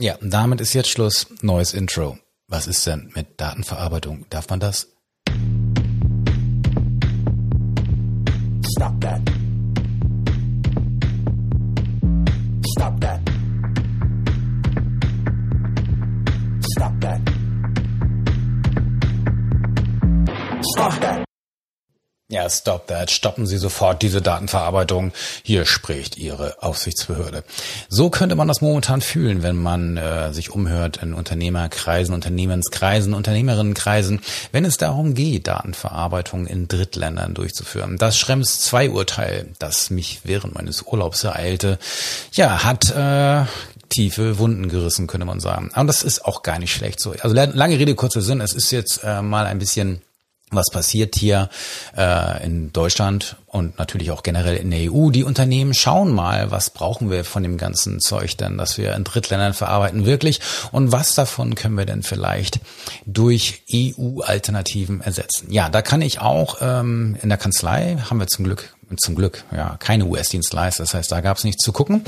Ja, damit ist jetzt Schluss. Neues Intro. Was ist denn mit Datenverarbeitung? Darf man das? Stop that. Stoppen Sie sofort diese Datenverarbeitung. Hier spricht Ihre Aufsichtsbehörde. So könnte man das momentan fühlen, wenn man äh, sich umhört in Unternehmerkreisen, Unternehmenskreisen, Unternehmerinnenkreisen, wenn es darum geht, Datenverarbeitung in Drittländern durchzuführen. Das Schrems 2 Urteil, das mich während meines Urlaubs ereilte, ja, hat äh, tiefe Wunden gerissen, könnte man sagen. Aber das ist auch gar nicht schlecht so. Also lange Rede, kurzer Sinn. Es ist jetzt äh, mal ein bisschen was passiert hier äh, in Deutschland und natürlich auch generell in der EU. Die Unternehmen schauen mal, was brauchen wir von dem ganzen Zeug denn, das wir in Drittländern verarbeiten wirklich und was davon können wir denn vielleicht durch EU-Alternativen ersetzen. Ja, da kann ich auch ähm, in der Kanzlei, haben wir zum Glück zum Glück ja keine US-Dienstleister, das heißt, da gab es nichts zu gucken.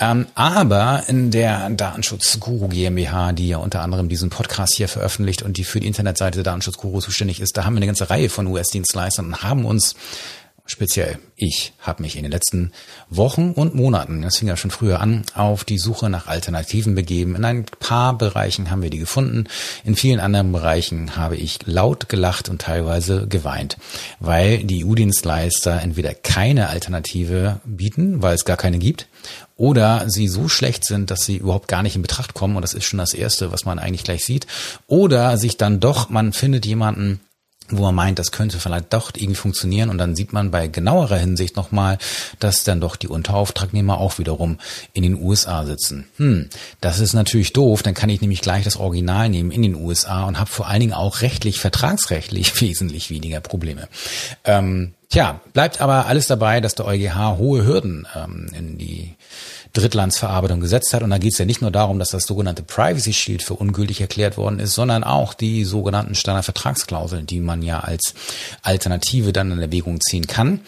Ähm, aber in der Datenschutzguru GmbH, die ja unter anderem diesen Podcast hier veröffentlicht und die für die Internetseite Datenschutzguru zuständig ist, da haben wir eine ganze Reihe von US-Dienstleistern und haben uns speziell ich habe mich in den letzten Wochen und Monaten, das fing ja schon früher an, auf die Suche nach Alternativen begeben. In ein paar Bereichen haben wir die gefunden. In vielen anderen Bereichen habe ich laut gelacht und teilweise geweint, weil die EU-Dienstleister entweder keine Alternative bieten, weil es gar keine gibt, oder sie so schlecht sind, dass sie überhaupt gar nicht in Betracht kommen. Und das ist schon das Erste, was man eigentlich gleich sieht. Oder sich dann doch, man findet jemanden, wo man meint, das könnte vielleicht doch irgendwie funktionieren und dann sieht man bei genauerer Hinsicht nochmal, dass dann doch die Unterauftragnehmer auch wiederum in den USA sitzen. Hm, das ist natürlich doof, dann kann ich nämlich gleich das Original nehmen in den USA und habe vor allen Dingen auch rechtlich, vertragsrechtlich wesentlich weniger Probleme. Ähm, tja, bleibt aber alles dabei, dass der EuGH hohe Hürden ähm, in die Drittlandsverarbeitung gesetzt hat. Und da geht es ja nicht nur darum, dass das sogenannte Privacy Shield für ungültig erklärt worden ist, sondern auch die sogenannten Standardvertragsklauseln, die man ja als Alternative dann in Erwägung ziehen kann.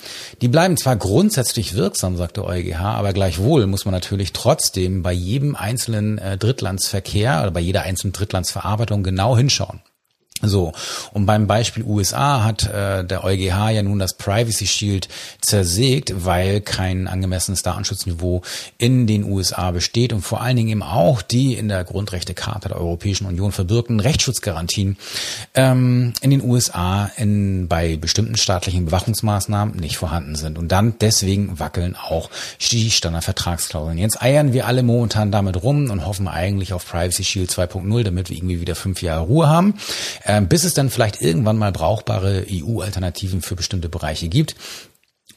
Die bleiben zwar grundsätzlich wirksam, sagt der EuGH, aber gleichwohl muss man natürlich trotzdem bei jedem einzelnen äh, Drittlandsverkehr oder bei jeder einzelnen Drittlandsverarbeitung genau hinschauen. So, und beim Beispiel USA hat äh, der EuGH ja nun das Privacy Shield zersägt, weil kein angemessenes Datenschutzniveau in den USA besteht und vor allen Dingen eben auch die in der Grundrechtecharta der Europäischen Union verbürgten Rechtsschutzgarantien ähm, in den USA in, bei bestimmten staatlichen Bewachungsmaßnahmen nicht vorhanden sind. Und dann deswegen wackeln auch die Standardvertragsklauseln. Jetzt eiern wir alle momentan damit rum und hoffen eigentlich auf Privacy Shield 2.0, damit wir irgendwie wieder fünf Jahre Ruhe haben bis es dann vielleicht irgendwann mal brauchbare EU-Alternativen für bestimmte Bereiche gibt.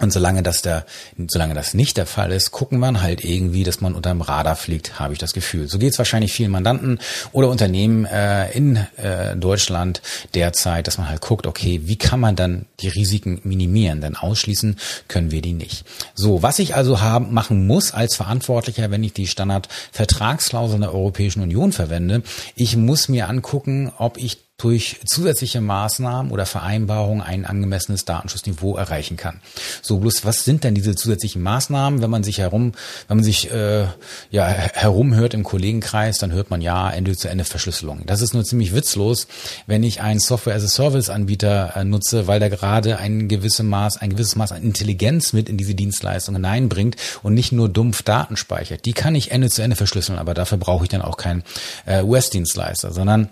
Und solange das da, solange das nicht der Fall ist, gucken wir halt irgendwie, dass man unterm Radar fliegt, habe ich das Gefühl. So geht es wahrscheinlich vielen Mandanten oder Unternehmen äh, in äh, Deutschland derzeit, dass man halt guckt, okay, wie kann man dann die Risiken minimieren? Denn ausschließen können wir die nicht. So, was ich also haben, machen muss als Verantwortlicher, wenn ich die Standardvertragsklauseln der Europäischen Union verwende, ich muss mir angucken, ob ich durch zusätzliche Maßnahmen oder Vereinbarungen ein angemessenes Datenschutzniveau erreichen kann. So bloß, was sind denn diese zusätzlichen Maßnahmen, wenn man sich herum, wenn man sich äh, ja herumhört im Kollegenkreis, dann hört man ja Ende-zu-Ende-Verschlüsselung. Das ist nur ziemlich witzlos, wenn ich einen Software-as-a-Service-Anbieter äh, nutze, weil der gerade ein gewisses Maß, ein gewisses Maß an Intelligenz mit in diese Dienstleistung hineinbringt und nicht nur dumpf Daten speichert. Die kann ich Ende-zu-Ende verschlüsseln, aber dafür brauche ich dann auch keinen äh, US-Dienstleister, sondern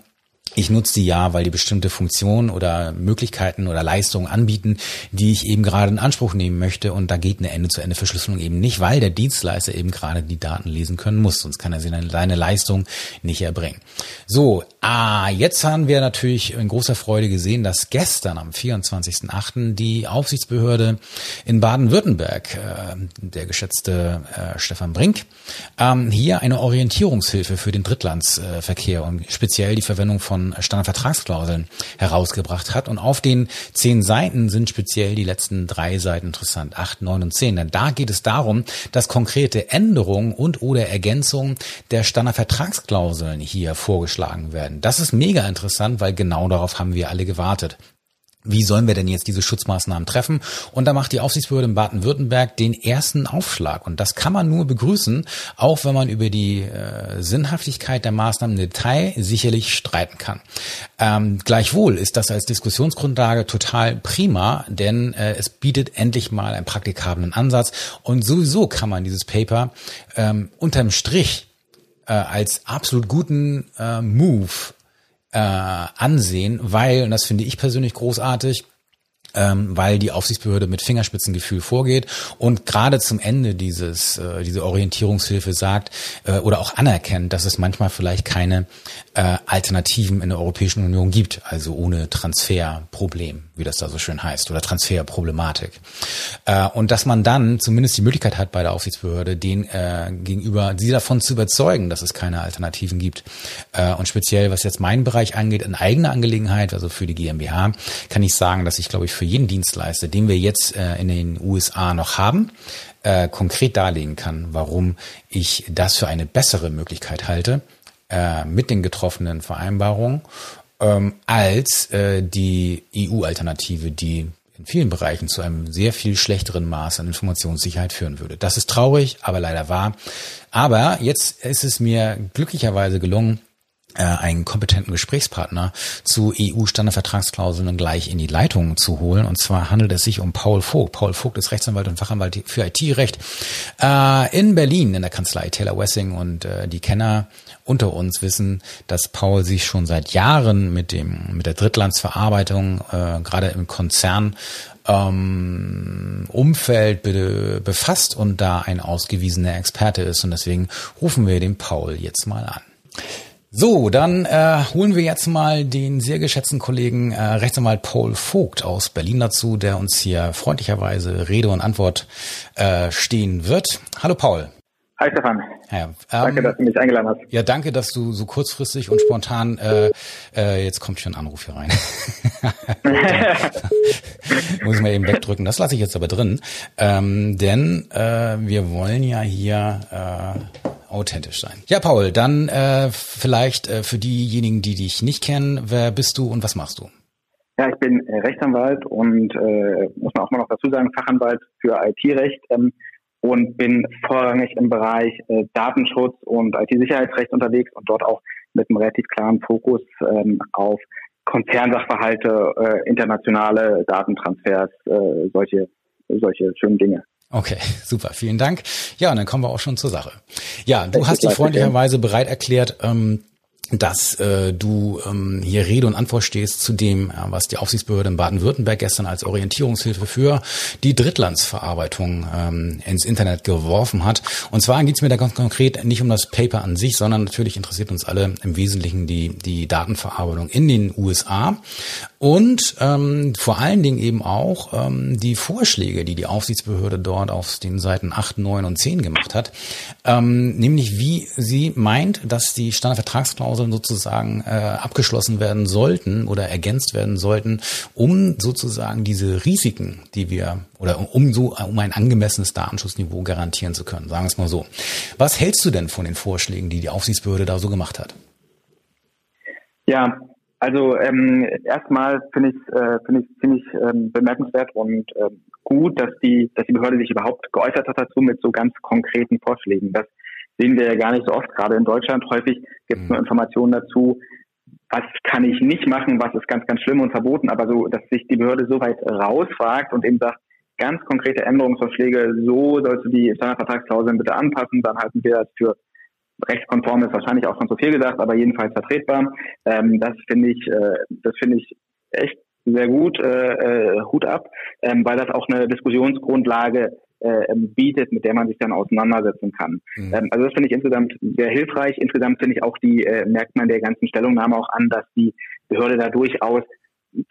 ich nutze die ja, weil die bestimmte Funktionen oder Möglichkeiten oder Leistungen anbieten, die ich eben gerade in Anspruch nehmen möchte. Und da geht eine Ende-zu-Ende-Verschlüsselung eben nicht, weil der Dienstleister eben gerade die Daten lesen können muss. Sonst kann er seine Leistung nicht erbringen. So, ah, jetzt haben wir natürlich in großer Freude gesehen, dass gestern am 24.08. die Aufsichtsbehörde in Baden-Württemberg, äh, der geschätzte äh, Stefan Brink, ähm, hier eine Orientierungshilfe für den Drittlandsverkehr und speziell die Verwendung von von Standardvertragsklauseln herausgebracht hat. Und auf den zehn Seiten sind speziell die letzten drei Seiten interessant, acht, neun und zehn. Denn da geht es darum, dass konkrete Änderungen und oder Ergänzungen der Standardvertragsklauseln hier vorgeschlagen werden. Das ist mega interessant, weil genau darauf haben wir alle gewartet. Wie sollen wir denn jetzt diese Schutzmaßnahmen treffen? Und da macht die Aufsichtsbehörde in Baden-Württemberg den ersten Aufschlag. Und das kann man nur begrüßen, auch wenn man über die äh, Sinnhaftigkeit der Maßnahmen im Detail sicherlich streiten kann. Ähm, gleichwohl ist das als Diskussionsgrundlage total prima, denn äh, es bietet endlich mal einen praktikablen Ansatz. Und sowieso kann man dieses Paper ähm, unterm Strich äh, als absolut guten äh, Move äh, ansehen, weil, und das finde ich persönlich großartig, ähm, weil die Aufsichtsbehörde mit Fingerspitzengefühl vorgeht und gerade zum Ende dieses äh, diese Orientierungshilfe sagt äh, oder auch anerkennt, dass es manchmal vielleicht keine äh, Alternativen in der Europäischen Union gibt, also ohne Transferproblem, wie das da so schön heißt, oder Transferproblematik. Äh, und dass man dann zumindest die Möglichkeit hat bei der Aufsichtsbehörde, den äh, gegenüber sie davon zu überzeugen, dass es keine Alternativen gibt. Äh, und speziell was jetzt meinen Bereich angeht, in eigener Angelegenheit, also für die GmbH, kann ich sagen, dass ich glaube ich für jeden Dienstleister, den wir jetzt äh, in den USA noch haben, äh, konkret darlegen kann, warum ich das für eine bessere Möglichkeit halte äh, mit den getroffenen Vereinbarungen ähm, als äh, die EU-Alternative, die in vielen Bereichen zu einem sehr viel schlechteren Maß an Informationssicherheit führen würde. Das ist traurig, aber leider wahr. Aber jetzt ist es mir glücklicherweise gelungen, äh, einen kompetenten Gesprächspartner zu EU-Standardvertragsklauseln gleich in die Leitung zu holen. Und zwar handelt es sich um Paul Vogt. Paul Vogt ist Rechtsanwalt und Fachanwalt für IT-Recht äh, in Berlin in der Kanzlei Taylor Wessing. Und äh, die Kenner unter uns wissen, dass Paul sich schon seit Jahren mit dem mit der Drittlandsverarbeitung äh, gerade im Konzern ähm, Umfeld be befasst und da ein ausgewiesener Experte ist. Und deswegen rufen wir den Paul jetzt mal an. So, dann äh, holen wir jetzt mal den sehr geschätzten Kollegen äh, Rechtsanwalt Paul Vogt aus Berlin dazu, der uns hier freundlicherweise Rede und Antwort äh, stehen wird. Hallo Paul. Hi Stefan. Ja, ähm, danke, dass du mich eingeladen hast. Ja, danke, dass du so kurzfristig und spontan, äh, äh, jetzt kommt schon ein Anruf hier rein. Muss ich mal eben wegdrücken. Das lasse ich jetzt aber drin. Ähm, denn äh, wir wollen ja hier äh, authentisch sein. Ja, Paul, dann äh, vielleicht äh, für diejenigen, die dich nicht kennen, wer bist du und was machst du? Ja, ich bin äh, Rechtsanwalt und äh, muss man auch mal noch dazu sagen, Fachanwalt für IT-Recht ähm, und bin vorrangig im Bereich äh, Datenschutz und IT-Sicherheitsrecht unterwegs und dort auch mit einem relativ klaren Fokus ähm, auf Konzernsachverhalte, äh, internationale Datentransfers, äh, solche solche schönen Dinge. Okay, super, vielen Dank. Ja, und dann kommen wir auch schon zur Sache. Ja, du hast dich freundlicherweise bereit erklärt, ähm, dass äh, du ähm, hier Rede und Antwort stehst zu dem, äh, was die Aufsichtsbehörde in Baden-Württemberg gestern als Orientierungshilfe für die Drittlandsverarbeitung ähm, ins Internet geworfen hat. Und zwar geht es mir da ganz konkret nicht um das Paper an sich, sondern natürlich interessiert uns alle im Wesentlichen die, die Datenverarbeitung in den USA und ähm, vor allen Dingen eben auch ähm, die Vorschläge, die die Aufsichtsbehörde dort auf den Seiten 8, 9 und 10 gemacht hat, ähm, nämlich wie sie meint, dass die Standardvertragsklausel Klauseln sozusagen äh, abgeschlossen werden sollten oder ergänzt werden sollten, um sozusagen diese Risiken, die wir oder um so um ein angemessenes Datenschutzniveau garantieren zu können, sagen wir es mal so. Was hältst du denn von den Vorschlägen, die die Aufsichtsbehörde da so gemacht hat? Ja, also ähm, erstmal finde ich äh, finde ich ziemlich ähm, bemerkenswert und ähm, gut, dass die dass die Behörde sich überhaupt geäußert hat dazu mit so ganz konkreten Vorschlägen. Das sehen wir ja gar nicht so oft, gerade in Deutschland. Häufig gibt es mhm. nur Informationen dazu, was kann ich nicht machen, was ist ganz, ganz schlimm und verboten, aber so, dass sich die Behörde so weit rausfragt und eben sagt, ganz konkrete Änderungsvorschläge, so sollst du die Standardvertragsklauseln bitte anpassen, dann halten wir das für rechtskonform ist wahrscheinlich auch schon zu viel gesagt, aber jedenfalls vertretbar. Ähm, das finde ich, äh, das finde ich echt sehr gut, äh, äh, Hut ab, ähm, weil das auch eine Diskussionsgrundlage äh, ähm, bietet, mit der man sich dann auseinandersetzen kann. Mhm. Ähm, also das finde ich insgesamt sehr hilfreich. Insgesamt finde ich auch die, äh, merkt man der ganzen Stellungnahme auch an, dass die Behörde da durchaus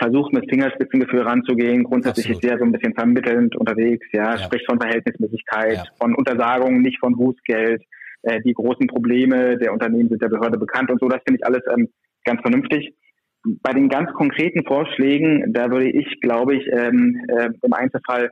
versucht mit Fingerspitzengefühl ranzugehen. Grundsätzlich Absolut. ist sehr so ein bisschen vermittelnd unterwegs, ja, ja. spricht von Verhältnismäßigkeit, ja. von Untersagungen, nicht von Bußgeld. Äh, die großen Probleme der Unternehmen sind der Behörde bekannt und so. Das finde ich alles ähm, ganz vernünftig. Bei den ganz konkreten Vorschlägen, da würde ich, glaube ich, ähm, äh, im Einzelfall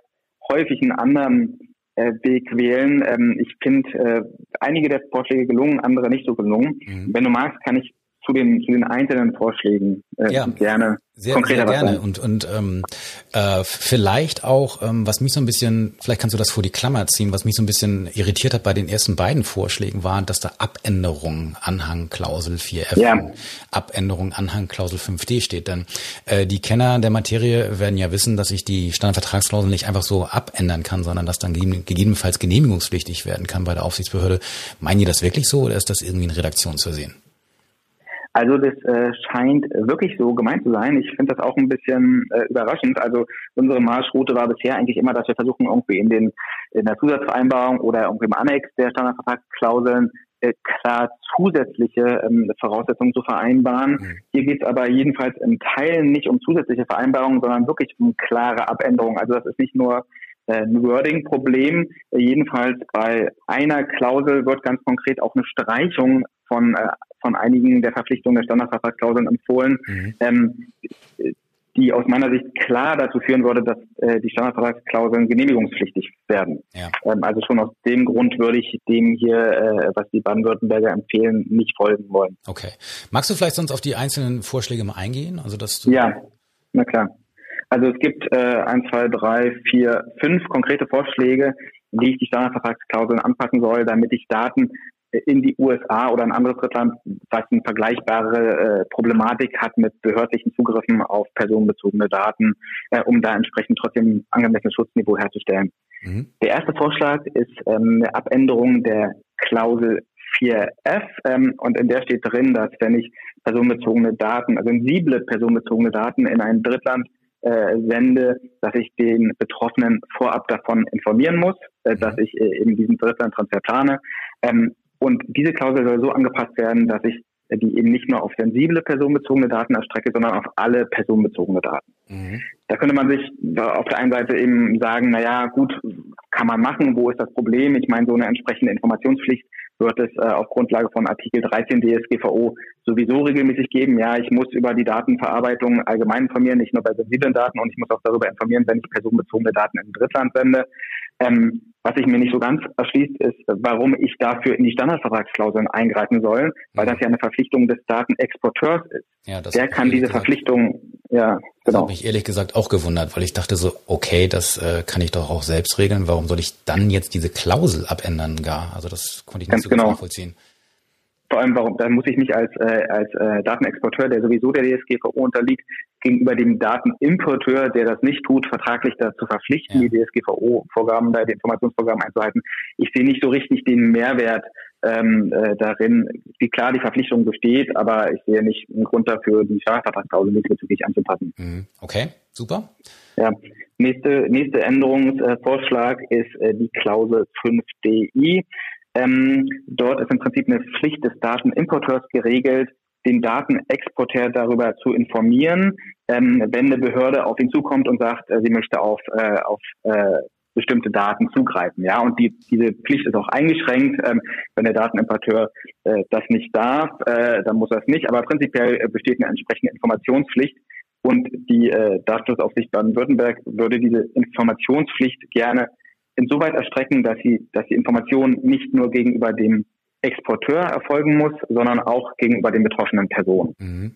häufig einen anderen äh, Weg wählen. Ähm, ich finde äh, einige der Vorschläge gelungen, andere nicht so gelungen. Mhm. Wenn du magst, kann ich zu den, zu den einzelnen Vorschlägen äh, ja. gerne sehr, sehr gerne. Und, und ähm, äh, vielleicht auch, ähm, was mich so ein bisschen, vielleicht kannst du das vor die Klammer ziehen, was mich so ein bisschen irritiert hat bei den ersten beiden Vorschlägen, war, dass da Abänderung Anhang Klausel 4f, ja. Abänderung Anhang Klausel 5d steht. Denn äh, die Kenner der Materie werden ja wissen, dass ich die Standardvertragsklausel nicht einfach so abändern kann, sondern dass dann gegebenenfalls genehmigungspflichtig werden kann bei der Aufsichtsbehörde. Meinen die das wirklich so oder ist das irgendwie ein Redaktionsversehen? Also das äh, scheint wirklich so gemeint zu sein. Ich finde das auch ein bisschen äh, überraschend. Also unsere Marschroute war bisher eigentlich immer, dass wir versuchen, irgendwie in den in der Zusatzvereinbarung oder irgendwie im Annex der Standardvertragsklauseln äh, klar zusätzliche ähm, Voraussetzungen zu vereinbaren. Mhm. Hier geht es aber jedenfalls in Teilen nicht um zusätzliche Vereinbarungen, sondern wirklich um klare Abänderungen. Also das ist nicht nur ein Wording-Problem. Jedenfalls bei einer Klausel wird ganz konkret auch eine Streichung von äh, von einigen der Verpflichtungen der Standardvertragsklauseln empfohlen, mhm. ähm, die aus meiner Sicht klar dazu führen würde, dass äh, die Standardvertragsklauseln genehmigungspflichtig werden. Ja. Ähm, also schon aus dem Grund würde ich dem hier, äh, was die Baden-Württemberger empfehlen, nicht folgen wollen. Okay. Magst du vielleicht sonst auf die einzelnen Vorschläge mal eingehen? Also dass ja, na klar. Also es gibt äh, ein, zwei, drei, vier, fünf konkrete Vorschläge, wie ich die Standardvertragsklauseln anpassen soll, damit ich Daten in die USA oder ein anderes Drittland, was eine vergleichbare äh, Problematik hat mit behördlichen Zugriffen auf personenbezogene Daten, äh, um da entsprechend trotzdem angemessenes Schutzniveau herzustellen. Mhm. Der erste Vorschlag ist ähm, eine Abänderung der Klausel 4f ähm, und in der steht drin, dass wenn ich personenbezogene Daten, also sensible personenbezogene Daten in ein Drittland äh, sende, dass ich den Betroffenen vorab davon informieren muss, äh, dass mhm. ich äh, in diesem Drittlandtransfer plane. Ähm, und diese Klausel soll so angepasst werden, dass ich die eben nicht nur auf sensible personenbezogene Daten erstrecke, sondern auf alle personenbezogene Daten. Mhm. Da könnte man sich auf der einen Seite eben sagen, na ja, gut, kann man machen, wo ist das Problem? Ich meine, so eine entsprechende Informationspflicht wird es äh, auf Grundlage von Artikel 13 DSGVO sowieso regelmäßig geben. Ja, ich muss über die Datenverarbeitung allgemein informieren, nicht nur bei sensiblen Daten und ich muss auch darüber informieren, wenn ich personenbezogene Daten in Drittland sende. Ähm, was sich mir nicht so ganz erschließt, ist, warum ich dafür in die Standardvertragsklauseln eingreifen soll, weil das ja eine Verpflichtung des Datenexporteurs ist. Ja, Der kann diese gesagt, Verpflichtung, ja, genau. Das hat mich ehrlich gesagt auch gewundert, weil ich dachte so, okay, das äh, kann ich doch auch selbst regeln. Warum soll ich dann jetzt diese Klausel abändern gar? Also das konnte ich nicht ganz so genau. nachvollziehen vor allem, warum, da muss ich mich als, äh, als äh, Datenexporteur, der sowieso der DSGVO unterliegt, gegenüber dem Datenimporteur, der das nicht tut, vertraglich dazu verpflichten, ja. die DSGVO-Vorgaben, da die Informationsvorgaben einzuhalten. Ich sehe nicht so richtig den Mehrwert ähm, äh, darin. Wie klar die Verpflichtung besteht, aber ich sehe nicht einen Grund dafür, die Steuervertragsklausel diesbezüglich anzupassen. Mhm. Okay, super. Ja. Nächste, nächste Änderungsvorschlag ist äh, die Klausel 5DI. Ähm, dort ist im Prinzip eine Pflicht des Datenimporteurs geregelt, den Datenexporteur darüber zu informieren, ähm, wenn eine Behörde auf ihn zukommt und sagt, äh, sie möchte auf, äh, auf äh, bestimmte Daten zugreifen. Ja, und die, diese Pflicht ist auch eingeschränkt. Ähm, wenn der Datenimporteur äh, das nicht darf, äh, dann muss er es nicht. Aber prinzipiell äh, besteht eine entsprechende Informationspflicht. Und die äh, Datenschutzaufsicht Baden-Württemberg würde diese Informationspflicht gerne insoweit erstrecken, dass sie, dass die Information nicht nur gegenüber dem Exporteur erfolgen muss, sondern auch gegenüber den betroffenen Personen. Mhm.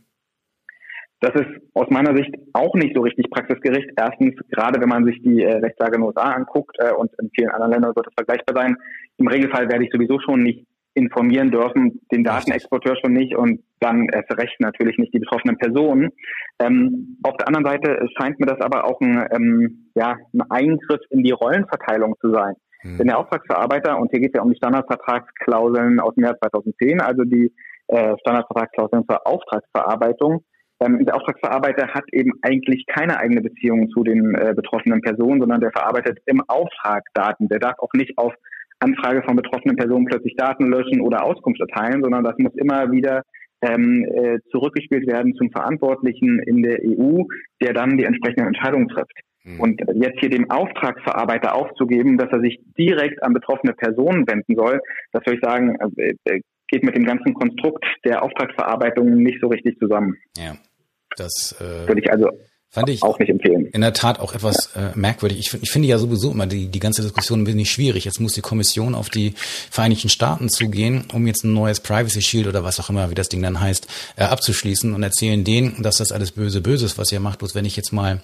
Das ist aus meiner Sicht auch nicht so richtig praxisgerecht. Erstens, gerade wenn man sich die äh, Rechtslage in den USA anguckt äh, und in vielen anderen Ländern wird es vergleichbar sein. Im Regelfall werde ich sowieso schon nicht informieren dürfen, den Datenexporteur schon nicht und dann erst recht natürlich nicht die betroffenen Personen. Ähm, auf der anderen Seite scheint mir das aber auch ein, ähm, ja, ein Eingriff in die Rollenverteilung zu sein. Hm. Denn der Auftragsverarbeiter, und hier geht es ja um die Standardvertragsklauseln aus dem Jahr 2010, also die äh, Standardvertragsklauseln zur Auftragsverarbeitung, ähm, der Auftragsverarbeiter hat eben eigentlich keine eigene Beziehung zu den äh, betroffenen Personen, sondern der verarbeitet im Auftrag Daten. Der darf auch nicht auf Anfrage von betroffenen Personen plötzlich Daten löschen oder Auskunft erteilen, sondern das muss immer wieder ähm, äh, zurückgespielt werden zum Verantwortlichen in der EU, der dann die entsprechenden Entscheidungen trifft. Mhm. Und jetzt hier dem Auftragsverarbeiter aufzugeben, dass er sich direkt an betroffene Personen wenden soll, das würde ich sagen, äh, äh, geht mit dem ganzen Konstrukt der Auftragsverarbeitung nicht so richtig zusammen. Ja, das äh, würde ich also Fand ich auch nicht empfehlen. In der Tat auch etwas äh, merkwürdig. Ich, ich finde ja sowieso immer die, die ganze Diskussion ein bisschen schwierig. Jetzt muss die Kommission auf die Vereinigten Staaten zugehen, um jetzt ein neues Privacy Shield oder was auch immer, wie das Ding dann heißt, äh, abzuschließen und erzählen denen, dass das alles böse, böse ist, was ihr macht. Bloß wenn ich jetzt mal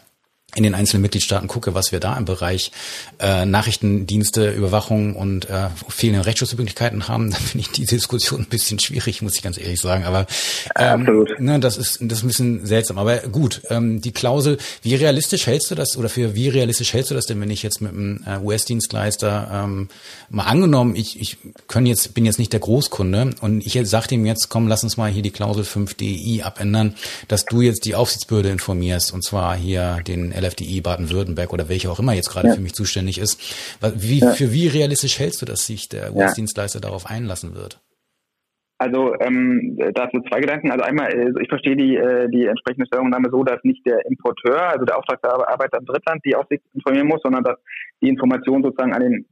in den einzelnen Mitgliedstaaten gucke, was wir da im Bereich äh, Nachrichtendienste, Überwachung und äh, fehlende Rechtsschutzmöglichkeiten haben, dann finde ich diese Diskussion ein bisschen schwierig, muss ich ganz ehrlich sagen. Aber ähm, ne, das ist das ist ein bisschen seltsam. Aber gut, ähm, die Klausel, wie realistisch hältst du das oder für wie realistisch hältst du das denn, wenn ich jetzt mit einem äh, US-Dienstleister ähm, mal angenommen, ich, ich können jetzt, bin jetzt nicht der Großkunde und ich sage ihm jetzt, komm, lass uns mal hier die Klausel 5DI abändern, dass du jetzt die Aufsichtsbehörde informierst und zwar hier den LFDI Baden-Württemberg oder welche auch immer jetzt gerade ja. für mich zuständig ist. Wie, ja. Für wie realistisch hältst du, dass sich der US-Dienstleister darauf einlassen wird? Also ähm, dazu zwei Gedanken. Also einmal, also ich verstehe die, äh, die entsprechende Stellungnahme so, dass nicht der Importeur, also der Auftragsarbeiter im Drittland, die Aufsicht informieren muss, sondern dass die Information sozusagen an den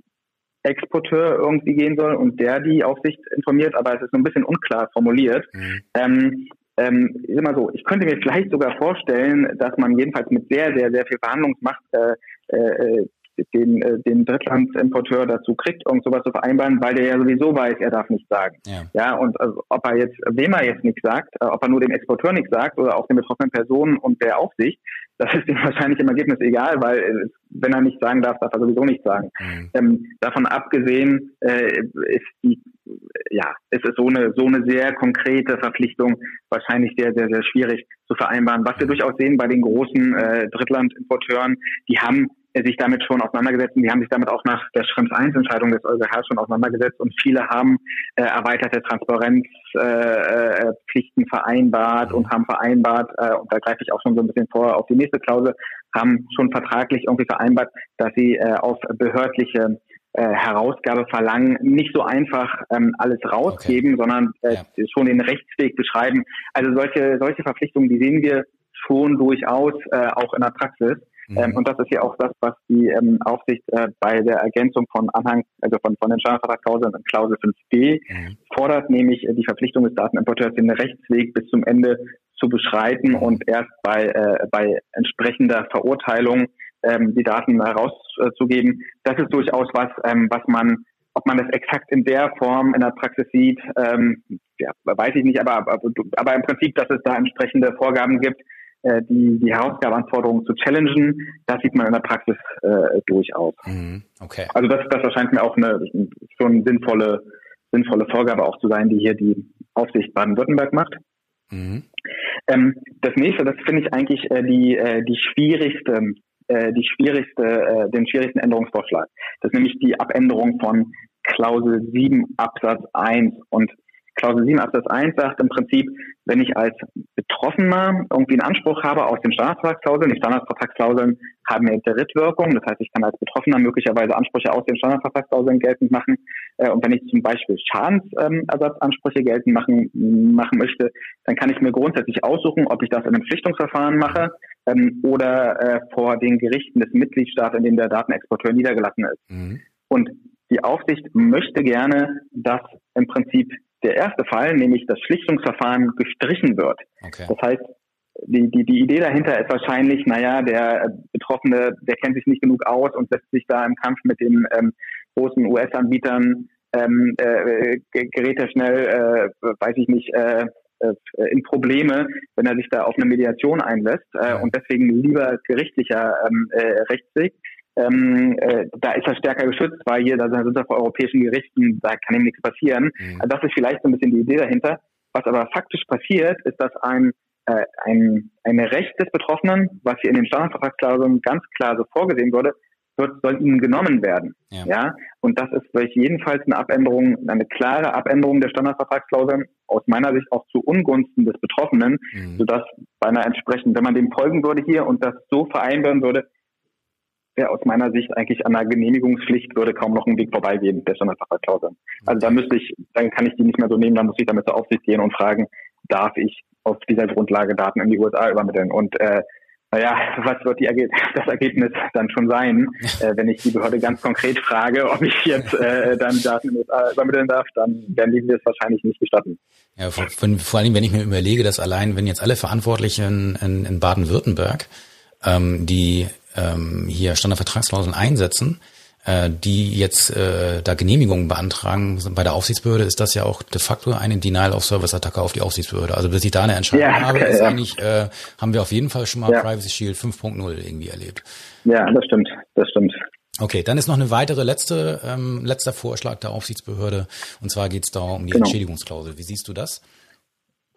Exporteur irgendwie gehen soll und der die Aufsicht informiert, aber es ist so ein bisschen unklar formuliert. Mhm. Ähm, ähm, ist immer so, ich könnte mir vielleicht sogar vorstellen, dass man jedenfalls mit sehr, sehr, sehr viel Verhandlungsmacht äh, äh, den, äh, den Drittlandsimporteur dazu kriegt, irgend sowas zu vereinbaren, weil der ja sowieso weiß, er darf nicht sagen. Ja, ja und also, ob er jetzt, wem er jetzt nichts sagt, äh, ob er nur dem Exporteur nichts sagt oder auch den betroffenen Personen und der Aufsicht, das ist ihm wahrscheinlich im Ergebnis egal, weil äh, wenn er nicht sagen darf, darf er sowieso nicht sagen. Mhm. Ähm, davon abgesehen äh, ist die ja, es ist so eine so eine sehr konkrete Verpflichtung wahrscheinlich sehr sehr sehr schwierig zu vereinbaren. Was wir durchaus sehen bei den großen äh, Drittlandimporteuren, die haben sich damit schon auseinandergesetzt und die haben sich damit auch nach der Schrems 1 Entscheidung des EuGH schon auseinandergesetzt und viele haben äh, erweiterte Transparenzpflichten äh, vereinbart und haben vereinbart, äh, und da greife ich auch schon so ein bisschen vor auf die nächste Klausel, haben schon vertraglich irgendwie vereinbart, dass sie äh, auf behördliche äh, Herausgabe verlangen, nicht so einfach ähm, alles rausgeben, okay. sondern äh, ja. schon den Rechtsweg beschreiben. Also solche solche Verpflichtungen, die sehen wir schon durchaus äh, auch in der Praxis. Mhm. Ähm, und das ist ja auch das, was die ähm, Aufsicht äh, bei der Ergänzung von Anhang, also von, von den Standardvertragsklauseln in Klausel 5d mhm. fordert, nämlich äh, die Verpflichtung des Datenimporteurs, den Rechtsweg bis zum Ende zu beschreiten mhm. und erst bei, äh, bei entsprechender Verurteilung ähm, die Daten herauszugeben. Das ist durchaus was, ähm, was man ob man das exakt in der Form in der Praxis sieht, ähm, ja, weiß ich nicht, aber, aber, aber im Prinzip, dass es da entsprechende Vorgaben gibt, äh, die, die Herausgabeanforderungen zu challengen, das sieht man in der Praxis äh, durchaus. Mhm, okay. Also das, das erscheint mir auch eine schon sinnvolle, sinnvolle Vorgabe auch zu sein, die hier die Aufsicht Baden-Württemberg macht. Mhm. Ähm, das nächste, das finde ich eigentlich äh, die, äh, die schwierigste, äh, die schwierigste, äh, den schwierigsten Änderungsvorschlag. Das ist nämlich die Abänderung von Klausel 7 Absatz 1 und Klausel 7 Absatz 1 sagt im Prinzip, wenn ich als Betroffener irgendwie einen Anspruch habe aus den Standardvertragsklauseln, die Standardvertragsklauseln haben ja Drittwirkung, das heißt, ich kann als Betroffener möglicherweise Ansprüche aus den Standardvertragsklauseln geltend machen. Äh, und wenn ich zum Beispiel Schadensersatzansprüche geltend machen, machen möchte, dann kann ich mir grundsätzlich aussuchen, ob ich das in einem Pflichtungsverfahren mache ähm, oder äh, vor den Gerichten des Mitgliedstaates, in dem der Datenexporteur niedergelassen ist. Mhm. Und die Aufsicht möchte gerne, dass im Prinzip der erste Fall, nämlich das Schlichtungsverfahren, gestrichen wird. Okay. Das heißt, die, die, die Idee dahinter ist wahrscheinlich, naja, der Betroffene, der kennt sich nicht genug aus und setzt sich da im Kampf mit den ähm, großen US-Anbietern, ähm, äh, gerät er schnell, äh, weiß ich nicht, äh, äh, in Probleme, wenn er sich da auf eine Mediation einlässt äh, und deswegen lieber gerichtlicher ähm, äh, Rechtsweg ähm, äh, da ist er stärker geschützt, weil hier, da sind wir vor europäischen Gerichten, da kann ihm nichts passieren. Mhm. Das ist vielleicht so ein bisschen die Idee dahinter. Was aber faktisch passiert, ist, dass ein, äh, ein, ein Recht des Betroffenen, was hier in den Standardvertragsklauseln ganz klar so vorgesehen wurde, wird, soll ihnen genommen werden. Ja. ja. Und das ist durch jedenfalls eine Abänderung, eine klare Abänderung der Standardvertragsklauseln, aus meiner Sicht auch zu Ungunsten des Betroffenen, mhm. sodass bei einer entsprechenden, wenn man dem folgen würde hier und das so vereinbaren würde, wäre aus meiner Sicht eigentlich an der Genehmigungspflicht würde kaum noch ein Weg vorbeigehen, der Standardvertragsklauseln. Also da müsste ich, dann kann ich die nicht mehr so nehmen, dann muss ich damit zur Aufsicht gehen und fragen, darf ich auf dieser Grundlage Daten in die USA übermitteln? Und äh, naja, was wird die Erge das Ergebnis dann schon sein? Äh, wenn ich die Behörde ganz konkret frage, ob ich jetzt äh, dann Daten in die USA übermitteln darf, dann werden die das wahrscheinlich nicht gestatten. Ja, vor, vor, allem, wenn ich mir überlege, dass allein, wenn jetzt alle Verantwortlichen in, in, in Baden-Württemberg ähm, die ähm, hier Standardvertragsklauseln einsetzen, äh, die jetzt äh, da Genehmigungen beantragen bei der Aufsichtsbehörde, ist das ja auch de facto eine Denial-of-Service-Attacke auf die Aufsichtsbehörde. Also bis ich da eine Entscheidung ja, habe, ist ja. eigentlich, äh, haben wir auf jeden Fall schon mal ja. Privacy Shield 5.0 irgendwie erlebt. Ja, das stimmt, das stimmt. Okay, dann ist noch eine weitere letzte, ähm, letzter Vorschlag der Aufsichtsbehörde. Und zwar geht es da um die genau. Entschädigungsklausel. Wie siehst du das?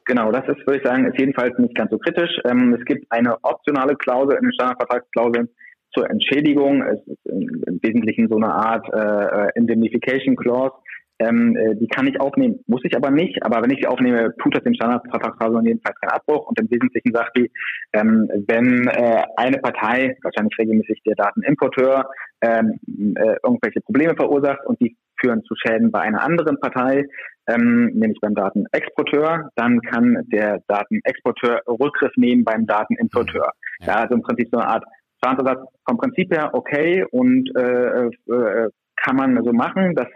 Genau, das ist, würde ich sagen, ist jedenfalls nicht ganz so kritisch. Ähm, es gibt eine optionale Klausel in den Standardvertragsklauseln zur Entschädigung. Es ist im, im Wesentlichen so eine Art äh, Indemnification Clause. Ähm, äh, die kann ich aufnehmen, muss ich aber nicht. Aber wenn ich sie aufnehme, tut das dem Standardvertragsklauseln jedenfalls keinen Abbruch. Und im Wesentlichen sagt die, ähm, wenn äh, eine Partei, wahrscheinlich regelmäßig der Datenimporteur, ähm, äh, irgendwelche Probleme verursacht und die führen zu Schäden bei einer anderen Partei, ähm, nämlich beim Datenexporteur, dann kann der Datenexporteur Rückgriff nehmen beim Datenimporteur. Ja. ja also im Prinzip so eine Art Schadensersatz vom Prinzip her okay und äh, äh, kann man so machen. Das,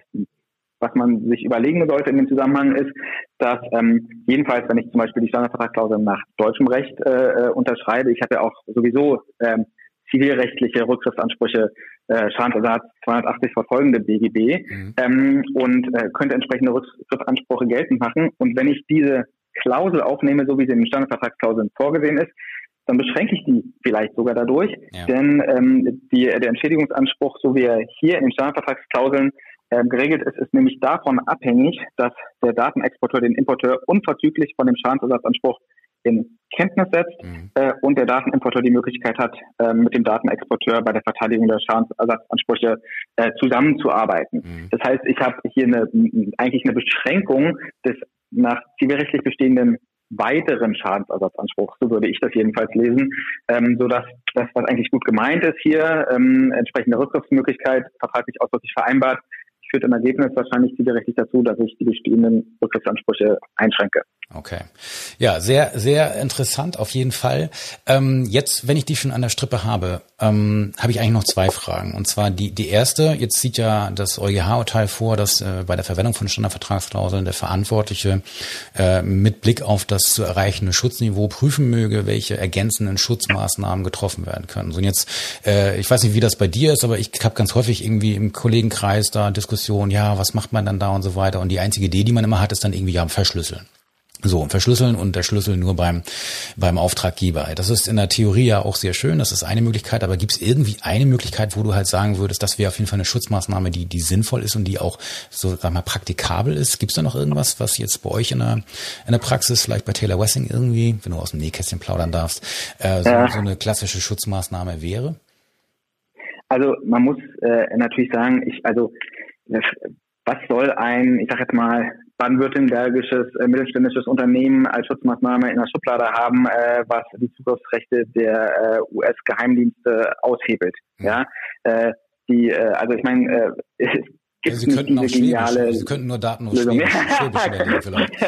was man sich überlegen sollte in dem Zusammenhang ist, dass ähm, jedenfalls, wenn ich zum Beispiel die Standardvertragsklausel nach deutschem Recht äh, äh unterschreibe, ich habe ja auch sowieso ähm, zivilrechtliche Rückgriffsansprüche äh, Schadensersatz 280 verfolgende BGB mhm. ähm, und äh, könnte entsprechende Rückgriffsansprüche geltend machen. Und wenn ich diese Klausel aufnehme, so wie sie in den Standardvertragsklauseln vorgesehen ist, dann beschränke ich die vielleicht sogar dadurch. Ja. Denn ähm, die, der Entschädigungsanspruch, so wie er hier in den Standardvertragsklauseln ähm, geregelt ist, ist nämlich davon abhängig, dass der Datenexporteur den Importeur unverzüglich von dem Schadensersatzanspruch in Kenntnis setzt mhm. äh, und der Datenimporteur die Möglichkeit hat, äh, mit dem Datenexporteur bei der Verteidigung der Schadensersatzansprüche äh, zusammenzuarbeiten. Mhm. Das heißt, ich habe hier eine, eigentlich eine Beschränkung des nach zivilrechtlich bestehenden weiteren Schadensersatzanspruchs, so würde ich das jedenfalls lesen, ähm, so dass das, was eigentlich gut gemeint ist hier, ähm, entsprechende Rückgriffsmöglichkeit, vertraglich ausdrücklich vereinbart, führt im Ergebnis wahrscheinlich zielgerichtig dazu, dass ich die bestehenden Rückgriffsansprüche einschränke. Okay. Ja, sehr, sehr interessant auf jeden Fall. Ähm, jetzt, wenn ich die schon an der Strippe habe, ähm, habe ich eigentlich noch zwei Fragen. Und zwar die, die erste, jetzt sieht ja das EuGH-Urteil vor, dass äh, bei der Verwendung von Standardvertragsklauseln der Verantwortliche äh, mit Blick auf das zu erreichende Schutzniveau prüfen möge, welche ergänzenden Schutzmaßnahmen getroffen werden können. So und jetzt, äh, ich weiß nicht, wie das bei dir ist, aber ich habe ganz häufig irgendwie im Kollegenkreis da Diskussionen, ja, was macht man dann da und so weiter. Und die einzige Idee, die man immer hat, ist dann irgendwie ja verschlüsseln. So, verschlüsseln und der Schlüssel nur beim, beim Auftraggeber. Das ist in der Theorie ja auch sehr schön, das ist eine Möglichkeit, aber gibt es irgendwie eine Möglichkeit, wo du halt sagen würdest, das wäre auf jeden Fall eine Schutzmaßnahme, die, die sinnvoll ist und die auch so, sag mal, praktikabel ist? Gibt es da noch irgendwas, was jetzt bei euch in der, in der Praxis, vielleicht bei Taylor Wessing irgendwie, wenn du aus dem Nähkästchen plaudern darfst, äh, so, so eine klassische Schutzmaßnahme wäre? Also man muss äh, natürlich sagen, ich, also was soll ein, ich sag jetzt mal, baden-württembergisches äh, mittelständisches Unternehmen als Schutzmaßnahme in der Schublade haben, äh, was die Zugriffsrechte der äh, US-Geheimdienste aushebelt. Mhm. Ja, äh, die, äh, also ich meine, äh, Gibt Sie könnten auch geniale Sie könnten nur Daten aus Schwäbisch, Schwäbisch vielleicht.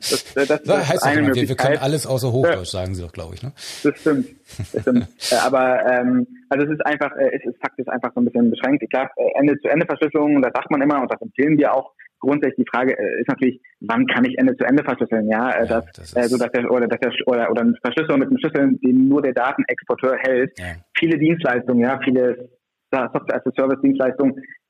das, das, das, das heißt eine wir, wir können alles außer Hochdeutsch, sagen Sie doch, glaube ich. Ne? Das stimmt. Das stimmt. Äh, aber ähm, also es ist einfach, äh, es ist faktisch einfach so ein bisschen beschränkt. Ich glaube, äh, Ende-zu-Ende-Verschlüsselung, das sagt man immer und das empfehlen wir auch, grundsätzlich die Frage ist natürlich, wann kann ich Ende zu Ende verschlüsseln? Ja, ja dass, das äh, so dass der oder dass der oder oder ein Verschlüsseler mit einem Schlüssel, den nur der Datenexporteur hält. Ja. Viele Dienstleistungen, ja, viele Software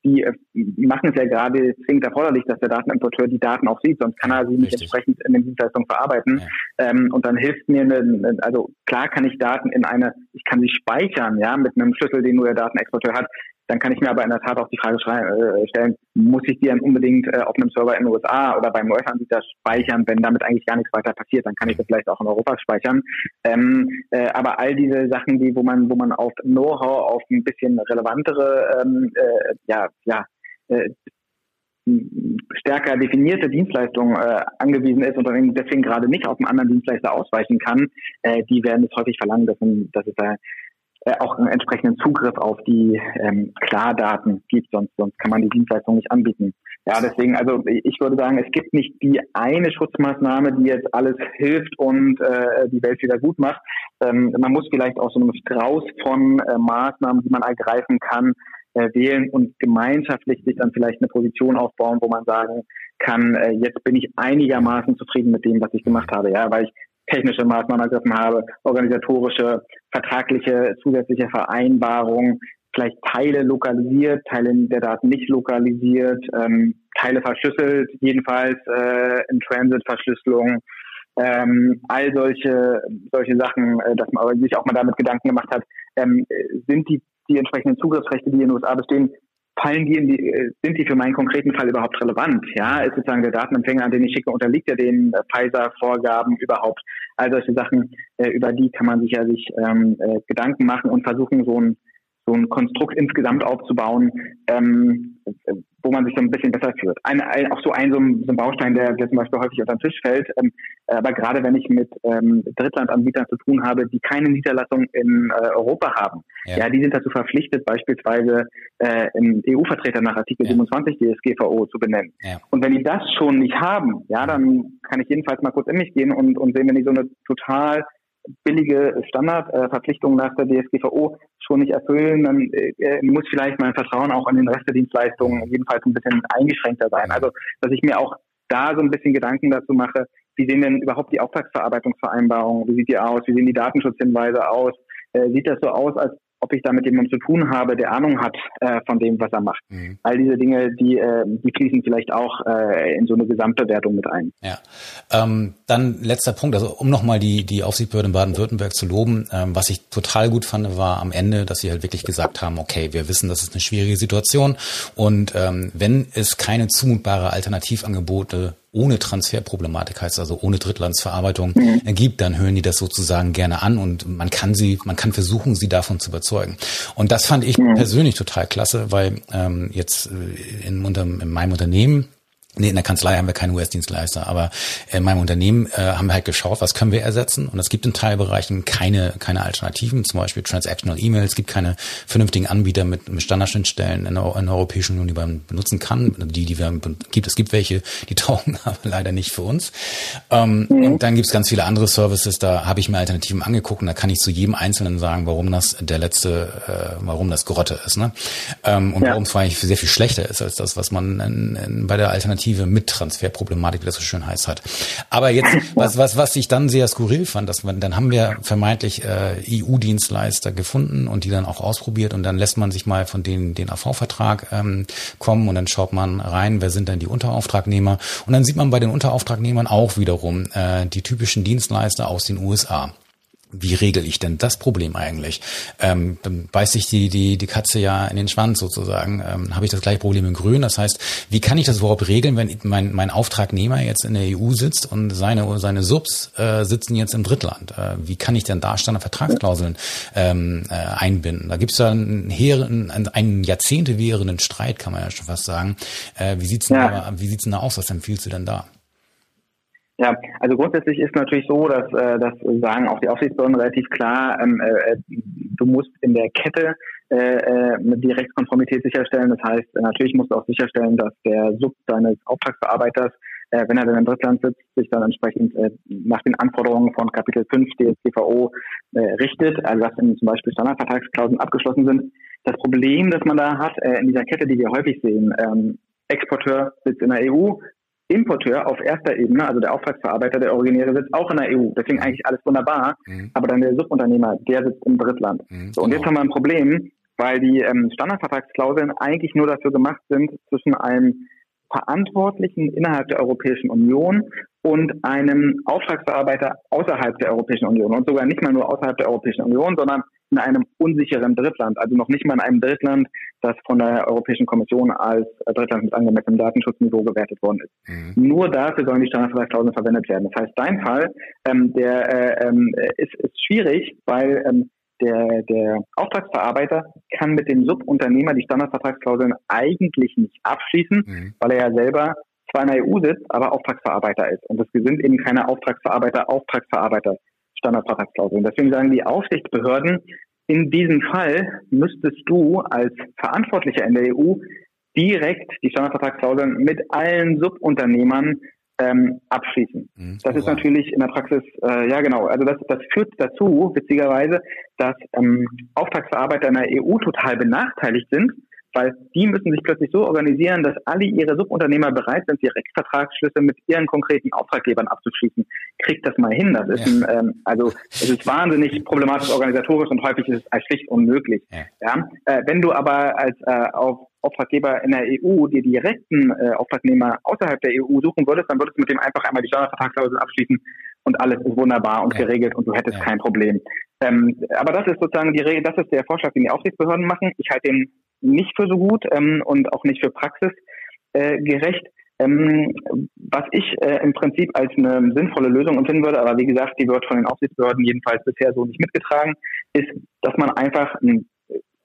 Dienstleistungen die äh, machen es ja gerade zwingend erforderlich, dass der Datenimporteur die Daten auch sieht, sonst kann er sie nicht Richtig. entsprechend in den Dienstleistungen verarbeiten. Ja. Ähm, und dann hilft mir, eine, also klar kann ich Daten in eine, ich kann sie speichern, ja, mit einem Schlüssel, den nur der Datenexporteur hat. Dann kann ich mir aber in der Tat auch die Frage äh, stellen, muss ich die dann unbedingt äh, auf einem Server in den USA oder beim US-Anbieter speichern, wenn damit eigentlich gar nichts weiter passiert, dann kann ich das vielleicht auch in Europa speichern. Ähm, äh, aber all diese Sachen, die, wo man, wo man auf Know-how, auf ein bisschen relevantere, ähm, äh, ja, ja, äh, stärker definierte Dienstleistungen äh, angewiesen ist und deswegen gerade nicht auf einen anderen Dienstleister ausweichen kann, äh, die werden es häufig verlangen, dass, dass es da äh, auch einen entsprechenden Zugriff auf die ähm, Klardaten gibt, sonst, sonst kann man die Dienstleistung nicht anbieten. Ja, deswegen, also ich würde sagen, es gibt nicht die eine Schutzmaßnahme, die jetzt alles hilft und äh, die Welt wieder gut macht. Ähm, man muss vielleicht auch so einen Strauß von äh, Maßnahmen, die man ergreifen kann, äh, wählen und gemeinschaftlich sich dann vielleicht eine Position aufbauen, wo man sagen kann, äh, jetzt bin ich einigermaßen zufrieden mit dem, was ich gemacht habe. Ja, weil ich technische Maßnahmen ergriffen habe, organisatorische, vertragliche, zusätzliche Vereinbarungen, vielleicht Teile lokalisiert, Teile der Daten nicht lokalisiert, ähm, Teile verschlüsselt, jedenfalls äh, in Transit-Verschlüsselung, ähm, all solche solche Sachen, äh, dass man sich auch mal damit Gedanken gemacht hat, ähm, sind die die entsprechenden Zugriffsrechte, die in den USA bestehen, fallen die in die, äh, sind die für meinen konkreten Fall überhaupt relevant? Ja, ist sozusagen der Datenempfänger, an den ich schicke, unterliegt ja den äh, Pfizer-Vorgaben überhaupt? All solche Sachen, äh, über die kann man sich ja sich ähm, äh, Gedanken machen und versuchen, so ein so ein Konstrukt insgesamt aufzubauen, ähm, wo man sich so ein bisschen besser führt. Ein, ein, auch so ein, so ein, so ein Baustein, der, der zum Beispiel häufig unter den Tisch fällt, ähm, aber gerade wenn ich mit ähm, Drittlandanbietern zu tun habe, die keine Niederlassung in äh, Europa haben, ja. ja. die sind dazu verpflichtet, beispielsweise äh, einen EU-Vertreter nach Artikel ja. 27 DSGVO zu benennen. Ja. Und wenn die das schon nicht haben, ja, dann kann ich jedenfalls mal kurz in mich gehen und, und sehen, wenn die so eine total billige Standardverpflichtungen nach der DSGVO schon nicht erfüllen, dann äh, muss vielleicht mein Vertrauen auch an den Rest der Dienstleistungen jedenfalls ein bisschen eingeschränkter sein. Also, dass ich mir auch da so ein bisschen Gedanken dazu mache, wie sehen denn überhaupt die Auftragsverarbeitungsvereinbarungen, wie sieht die aus, wie sehen die Datenschutzhinweise aus, äh, sieht das so aus, als ob ich da mit jemandem zu tun habe, der Ahnung hat äh, von dem, was er macht. Mhm. All diese Dinge, die, äh, die fließen vielleicht auch äh, in so eine Gesamtbewertung mit ein. Ja. Ähm, dann letzter Punkt, also um nochmal die, die Aufsichtsbehörde in Baden-Württemberg zu loben, ähm, was ich total gut fand, war am Ende, dass sie halt wirklich gesagt haben, okay, wir wissen, das ist eine schwierige Situation und ähm, wenn es keine zumutbare Alternativangebote ohne Transferproblematik heißt also ohne Drittlandsverarbeitung mhm. ergibt, dann hören die das sozusagen gerne an und man kann sie, man kann versuchen, sie davon zu überzeugen. Und das fand ich mhm. persönlich total klasse, weil ähm, jetzt äh, in, unter, in meinem Unternehmen Nee, in der Kanzlei haben wir keinen US-Dienstleister, aber in meinem Unternehmen äh, haben wir halt geschaut, was können wir ersetzen. Und es gibt in Teilbereichen keine, keine Alternativen, zum Beispiel Transactional E-Mail. Es gibt keine vernünftigen Anbieter mit, mit Standardschnittstellen in der, in der Europäischen Union, die man benutzen kann. Die, die wir gibt, es gibt welche, die taugen aber leider nicht für uns. Ähm, mhm. Und dann gibt es ganz viele andere Services, da habe ich mir Alternativen angeguckt und da kann ich zu jedem Einzelnen sagen, warum das der letzte, äh, warum das Grotte ist. Ne? Ähm, und ja. warum es eigentlich sehr viel schlechter ist als das, was man in, in, bei der Alternative Alternative mit wie das so schön heißt hat. Aber jetzt, was, was, was ich dann sehr skurril fand, dass man, dann haben wir vermeintlich äh, EU-Dienstleister gefunden und die dann auch ausprobiert und dann lässt man sich mal von denen den AV-Vertrag ähm, kommen und dann schaut man rein, wer sind denn die Unterauftragnehmer und dann sieht man bei den Unterauftragnehmern auch wiederum äh, die typischen Dienstleister aus den USA wie regel ich denn das Problem eigentlich? Ähm, dann beißt sich die, die, die Katze ja in den Schwanz sozusagen. Ähm, Habe ich das gleiche Problem in Grün? Das heißt, wie kann ich das überhaupt regeln, wenn mein, mein Auftragnehmer jetzt in der EU sitzt und seine, seine Subs äh, sitzen jetzt im Drittland? Äh, wie kann ich denn da Standardvertragsklauseln ähm, äh, einbinden? Da gibt es ja einen, einen Jahrzehnte währenden Streit, kann man ja schon fast sagen. Äh, wie sieht's denn, ja. da, wie sieht's denn da aus? Was empfiehlst du denn da? Ja, also grundsätzlich ist natürlich so, dass äh, das sagen auch die Aufsichtsbehörden relativ klar, ähm, äh, du musst in der Kette äh, äh, die Rechtskonformität sicherstellen. Das heißt, natürlich musst du auch sicherstellen, dass der Sub deines Auftragsverarbeiters, äh, wenn er dann im Drittland sitzt, sich dann entsprechend äh, nach den Anforderungen von Kapitel 5 DSGVO äh, richtet, also dass zum Beispiel Standardvertragsklauseln abgeschlossen sind. Das Problem, das man da hat äh, in dieser Kette, die wir häufig sehen, ähm, Exporteur sitzt in der EU, Importeur auf erster Ebene, also der Auftragsverarbeiter, der Originäre sitzt auch in der EU. Deswegen eigentlich alles wunderbar. Mhm. Aber dann der Subunternehmer, der sitzt im Drittland. Mhm. So, und jetzt genau. haben wir ein Problem, weil die ähm, Standardvertragsklauseln eigentlich nur dafür gemacht sind, zwischen einem Verantwortlichen innerhalb der Europäischen Union und einem Auftragsverarbeiter außerhalb der Europäischen Union und sogar nicht mal nur außerhalb der Europäischen Union, sondern in einem unsicheren Drittland, also noch nicht mal in einem Drittland, das von der Europäischen Kommission als Drittland mit angemessenem Datenschutzniveau gewertet worden ist. Mhm. Nur dafür sollen die Standardvertragsklauseln verwendet werden. Das heißt, dein Fall, ähm, der äh, ähm, ist, ist schwierig, weil ähm, der, der Auftragsverarbeiter kann mit dem Subunternehmer die Standardvertragsklauseln eigentlich nicht abschließen, mhm. weil er ja selber zwar in der EU sitzt, aber Auftragsverarbeiter ist. Und das sind eben keine Auftragsverarbeiter, Auftragsverarbeiter Standardvertragsklauseln. Deswegen sagen die Aufsichtsbehörden, in diesem Fall müsstest du als Verantwortlicher in der EU direkt die Standardvertragsklauseln mit allen Subunternehmern ähm, abschließen. Mhm. Das ist natürlich in der Praxis, äh, ja genau, also das, das führt dazu, witzigerweise, dass ähm, Auftragsverarbeiter in der EU total benachteiligt sind, weil die müssen sich plötzlich so organisieren, dass alle ihre Subunternehmer bereit sind, Direktvertragsschlüsse mit ihren konkreten Auftraggebern abzuschließen. Kriegt das mal hin. Das ist ein, ähm, also es ist wahnsinnig problematisch organisatorisch und häufig ist es als schlicht unmöglich. Ja. ja? Äh, wenn du aber als äh, auf Auftraggeber in der EU die direkten äh, Auftragnehmer außerhalb der EU suchen würdest, dann würdest du mit dem einfach einmal die Standardvertragsklausel abschließen und alles ist wunderbar und ja. geregelt und du hättest ja. kein Problem. Ähm, aber das ist sozusagen die Regel, das ist der Vorschlag, den die Aufsichtsbehörden machen. Ich halte den nicht für so gut ähm, und auch nicht für praxisgerecht. Äh, ähm, was ich äh, im Prinzip als eine sinnvolle Lösung empfinden würde, aber wie gesagt, die wird von den Aufsichtsbehörden jedenfalls bisher so nicht mitgetragen, ist, dass man einfach ein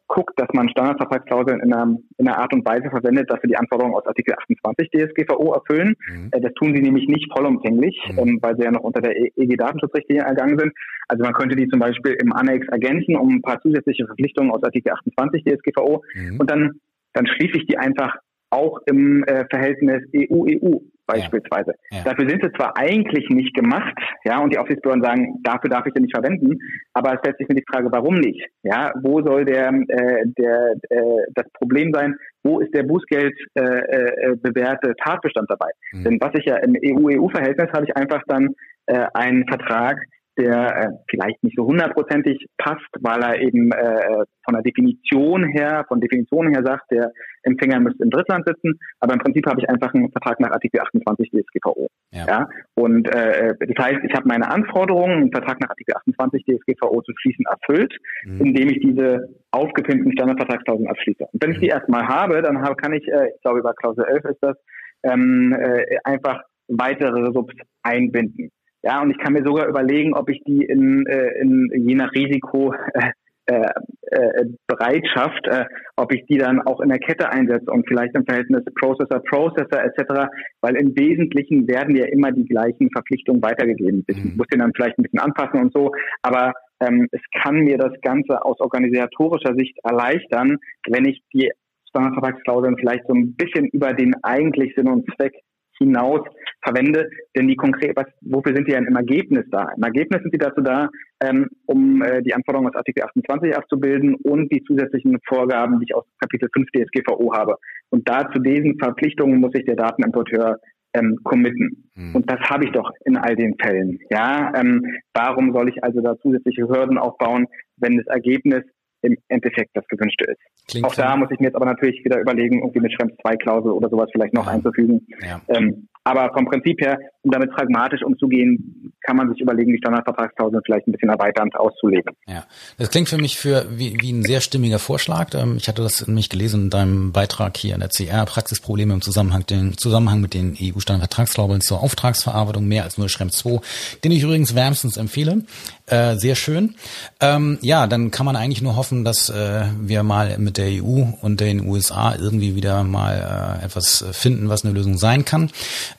guckt, dass man Standardvertragsklauseln in einer, in einer Art und Weise verwendet, dass sie die Anforderungen aus Artikel 28 DSGVO erfüllen. Mhm. Äh, das tun sie nämlich nicht vollumfänglich, mhm. ähm, weil sie ja noch unter der EG-Datenschutzrichtlinie ergangen sind. Also man könnte die zum Beispiel im Annex ergänzen um ein paar zusätzliche Verpflichtungen aus Artikel 28 DSGVO mhm. und dann, dann schließe ich die einfach auch im äh, Verhältnis EU-EU beispielsweise. Ja. Ja. Dafür sind sie zwar eigentlich nicht gemacht, ja, und die Aufsichtsbehörden sagen, dafür darf ich sie nicht verwenden, aber es stellt sich mir die Frage, warum nicht? Ja, wo soll der, äh, der äh, das Problem sein? Wo ist der Bußgeld äh, äh, bewährte Tatbestand dabei? Mhm. Denn was ich ja im EU-EU-Verhältnis habe ich einfach dann äh, einen Vertrag, der äh, vielleicht nicht so hundertprozentig passt, weil er eben äh, von der Definition her, von Definition her sagt, der Empfänger müsste im Drittland sitzen, aber im Prinzip habe ich einfach einen Vertrag nach Artikel 28 DSGVO. Ja. ja? Und äh, das heißt, ich habe meine Anforderungen, einen Vertrag nach Artikel 28 DSGVO zu schließen, erfüllt, mhm. indem ich diese aufgepimpten Standardvertragsklauseln abschließe. Und wenn ich die mhm. erstmal habe, dann habe, kann ich, äh, ich glaube über Klausel 11 ist das, ähm, äh, einfach weitere Subs einbinden. Ja, und ich kann mir sogar überlegen, ob ich die in, äh, in je nach Risiko äh, äh, äh, Bereitschaft, äh, ob ich die dann auch in der Kette einsetze und vielleicht im Verhältnis Processor, Processor etc., weil im Wesentlichen werden ja immer die gleichen Verpflichtungen weitergegeben. Ich mhm. muss den dann vielleicht ein bisschen anpassen und so, aber ähm, es kann mir das Ganze aus organisatorischer Sicht erleichtern, wenn ich die Standardvertragsklauseln vielleicht so ein bisschen über den eigentlich Sinn und Zweck hinaus verwende. Denn die konkret, was, wofür sind die denn im Ergebnis da? Im Ergebnis sind sie dazu da, ähm, um äh, die Anforderungen aus Artikel 28 abzubilden und die zusätzlichen Vorgaben, die ich aus Kapitel 5 DSGVO habe. Und da zu diesen Verpflichtungen muss sich der Datenimporteur ähm, committen. Hm. Und das habe ich doch in all den Fällen. Ja, ähm, warum soll ich also da zusätzliche Hürden aufbauen, wenn das Ergebnis im Endeffekt das Gewünschte ist. Klingt Auch da muss ich mir jetzt aber natürlich wieder überlegen, irgendwie eine Schrems 2 Klausel oder sowas vielleicht noch ja. einzufügen. Ja. Ähm, aber vom Prinzip her, um damit pragmatisch umzugehen, kann man sich überlegen, die Standardvertragsklauseln vielleicht ein bisschen erweiternd auszulegen. Ja, das klingt für mich für wie, wie ein sehr stimmiger Vorschlag. Ähm, ich hatte das nämlich gelesen in deinem Beitrag hier in der CR, Praxisprobleme im Zusammenhang, den Zusammenhang mit den EU-Standardvertragsklauseln zur Auftragsverarbeitung, mehr als nur Schrems 2, den ich übrigens wärmstens empfehle. Äh, sehr schön. Ähm, ja, dann kann man eigentlich nur hoffen, dass äh, wir mal mit der EU und den USA irgendwie wieder mal äh, etwas finden, was eine Lösung sein kann.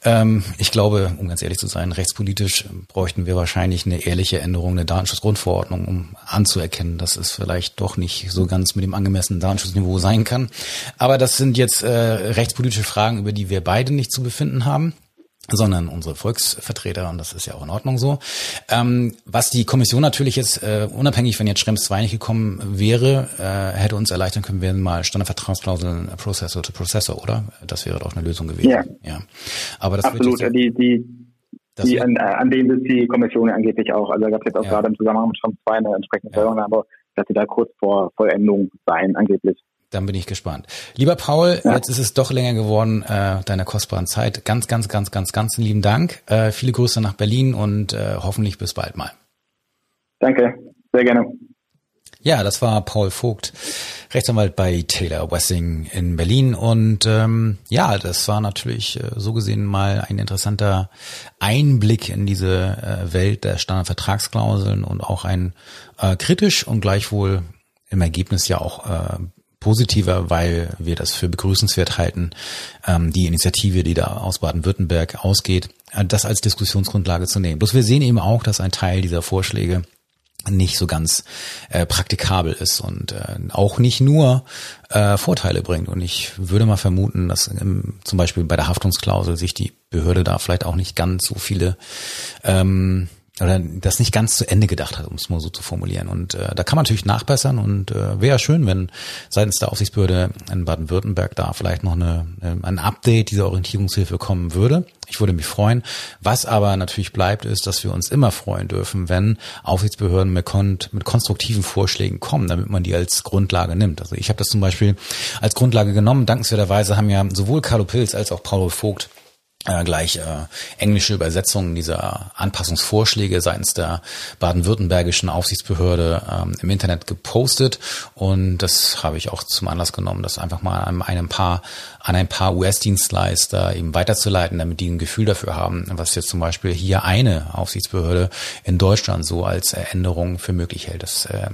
Ähm, ich glaube, um ganz ehrlich zu sein, rechtspolitisch bräuchten wir wahrscheinlich eine ehrliche Änderung der Datenschutzgrundverordnung, um anzuerkennen, dass es vielleicht doch nicht so ganz mit dem angemessenen Datenschutzniveau sein kann. Aber das sind jetzt äh, rechtspolitische Fragen, über die wir beide nicht zu befinden haben sondern unsere Volksvertreter und das ist ja auch in Ordnung so. Ähm, was die Kommission natürlich jetzt, äh, unabhängig, wenn jetzt Schrems 2 nicht gekommen wäre, äh, hätte uns erleichtern können, wären mal Standardvertragsklauseln äh, Processor to Processor, oder? Das wäre doch eine Lösung gewesen. Ja. ja. Aber das Absolut, wird die, die, die an, an denen sitzt die Kommission angeblich auch. Also da gab es jetzt auch ja. gerade im Zusammenhang mit Schrems 2 eine entsprechende ja. Stellungnahme, dass sie da kurz vor Vollendung seien, angeblich. Dann bin ich gespannt. Lieber Paul, ja. jetzt ist es doch länger geworden, äh, deiner kostbaren Zeit. Ganz, ganz, ganz, ganz, ganz lieben Dank. Äh, viele Grüße nach Berlin und äh, hoffentlich bis bald mal. Danke, sehr gerne. Ja, das war Paul Vogt, Rechtsanwalt bei Taylor Wessing in Berlin. Und ähm, ja, das war natürlich äh, so gesehen mal ein interessanter Einblick in diese äh, Welt der Standardvertragsklauseln und auch ein äh, kritisch und gleichwohl im Ergebnis ja auch äh, positiver, weil wir das für begrüßenswert halten, ähm, die Initiative, die da aus Baden-Württemberg ausgeht, äh, das als Diskussionsgrundlage zu nehmen. Bloß wir sehen eben auch, dass ein Teil dieser Vorschläge nicht so ganz äh, praktikabel ist und äh, auch nicht nur äh, Vorteile bringt. Und ich würde mal vermuten, dass ähm, zum Beispiel bei der Haftungsklausel sich die Behörde da vielleicht auch nicht ganz so viele ähm, oder das nicht ganz zu Ende gedacht hat, um es mal so zu formulieren. Und äh, da kann man natürlich nachbessern und äh, wäre schön, wenn seitens der Aufsichtsbehörde in Baden-Württemberg da vielleicht noch eine, äh, ein Update dieser Orientierungshilfe kommen würde. Ich würde mich freuen. Was aber natürlich bleibt, ist, dass wir uns immer freuen dürfen, wenn Aufsichtsbehörden mit, kon mit konstruktiven Vorschlägen kommen, damit man die als Grundlage nimmt. Also ich habe das zum Beispiel als Grundlage genommen. Dankenswerterweise haben ja sowohl Carlo Pilz als auch Paulo Vogt äh, gleich äh, englische Übersetzungen dieser Anpassungsvorschläge seitens der baden-württembergischen Aufsichtsbehörde ähm, im Internet gepostet und das habe ich auch zum Anlass genommen, das einfach mal an einem paar an ein paar US-Dienstleister eben weiterzuleiten, damit die ein Gefühl dafür haben, was jetzt zum Beispiel hier eine Aufsichtsbehörde in Deutschland so als Änderung für möglich hält. Das äh,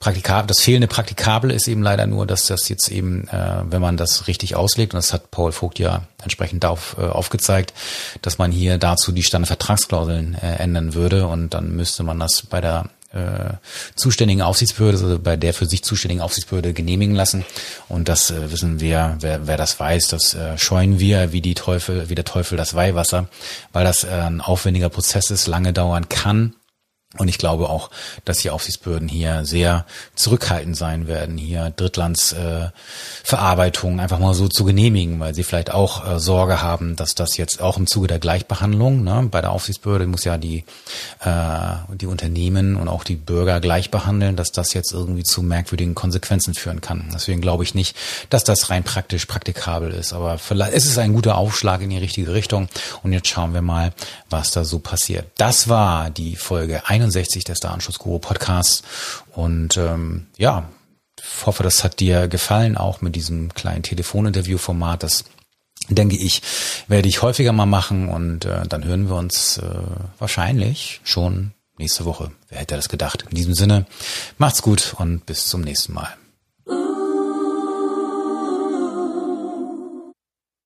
Praktikabel, das fehlende Praktikabel ist eben leider nur, dass das jetzt eben, äh, wenn man das richtig auslegt, und das hat Paul Vogt ja entsprechend auf, äh, aufgezeigt, dass man hier dazu die Standardvertragsklauseln äh, ändern würde und dann müsste man das bei der äh, zuständigen Aufsichtsbehörde, also bei der für sich zuständigen Aufsichtsbehörde genehmigen lassen. Und das äh, wissen wir, wer, wer das weiß, das äh, scheuen wir wie die Teufel, wie der Teufel das Weihwasser, weil das äh, ein aufwendiger Prozess ist, lange dauern kann und ich glaube auch, dass die Aufsichtsbehörden hier sehr zurückhaltend sein werden, hier Drittlandsverarbeitung äh, einfach mal so zu genehmigen, weil sie vielleicht auch äh, Sorge haben, dass das jetzt auch im Zuge der Gleichbehandlung, ne, bei der Aufsichtsbehörde muss ja die, äh, die Unternehmen und auch die Bürger gleich behandeln, dass das jetzt irgendwie zu merkwürdigen Konsequenzen führen kann. Deswegen glaube ich nicht, dass das rein praktisch praktikabel ist. Aber vielleicht ist es ein guter Aufschlag in die richtige Richtung. Und jetzt schauen wir mal, was da so passiert. Das war die Folge 61 des Datenschutzguru Podcasts. Und ähm, ja, hoffe, das hat dir gefallen, auch mit diesem kleinen Telefoninterview-Format. Das denke ich, werde ich häufiger mal machen und äh, dann hören wir uns äh, wahrscheinlich schon nächste Woche. Wer hätte das gedacht? In diesem Sinne, macht's gut und bis zum nächsten Mal.